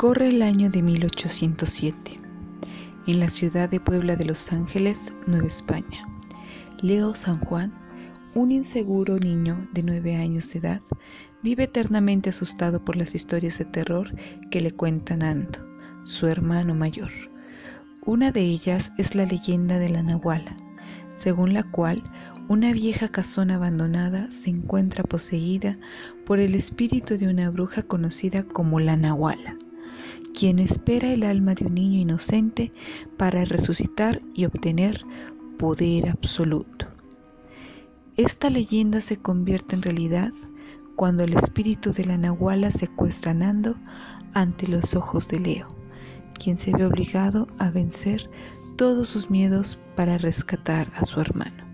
Corre el año de 1807. En la ciudad de Puebla de Los Ángeles, Nueva España, Leo San Juan, un inseguro niño de nueve años de edad, vive eternamente asustado por las historias de terror que le cuenta Nando, su hermano mayor. Una de ellas es la leyenda de la Nahuala, según la cual una vieja casona abandonada se encuentra poseída por el espíritu de una bruja conocida como la Nahuala quien espera el alma de un niño inocente para resucitar y obtener poder absoluto. Esta leyenda se convierte en realidad cuando el espíritu de la Nahuala secuestra a Nando ante los ojos de Leo, quien se ve obligado a vencer todos sus miedos para rescatar a su hermano.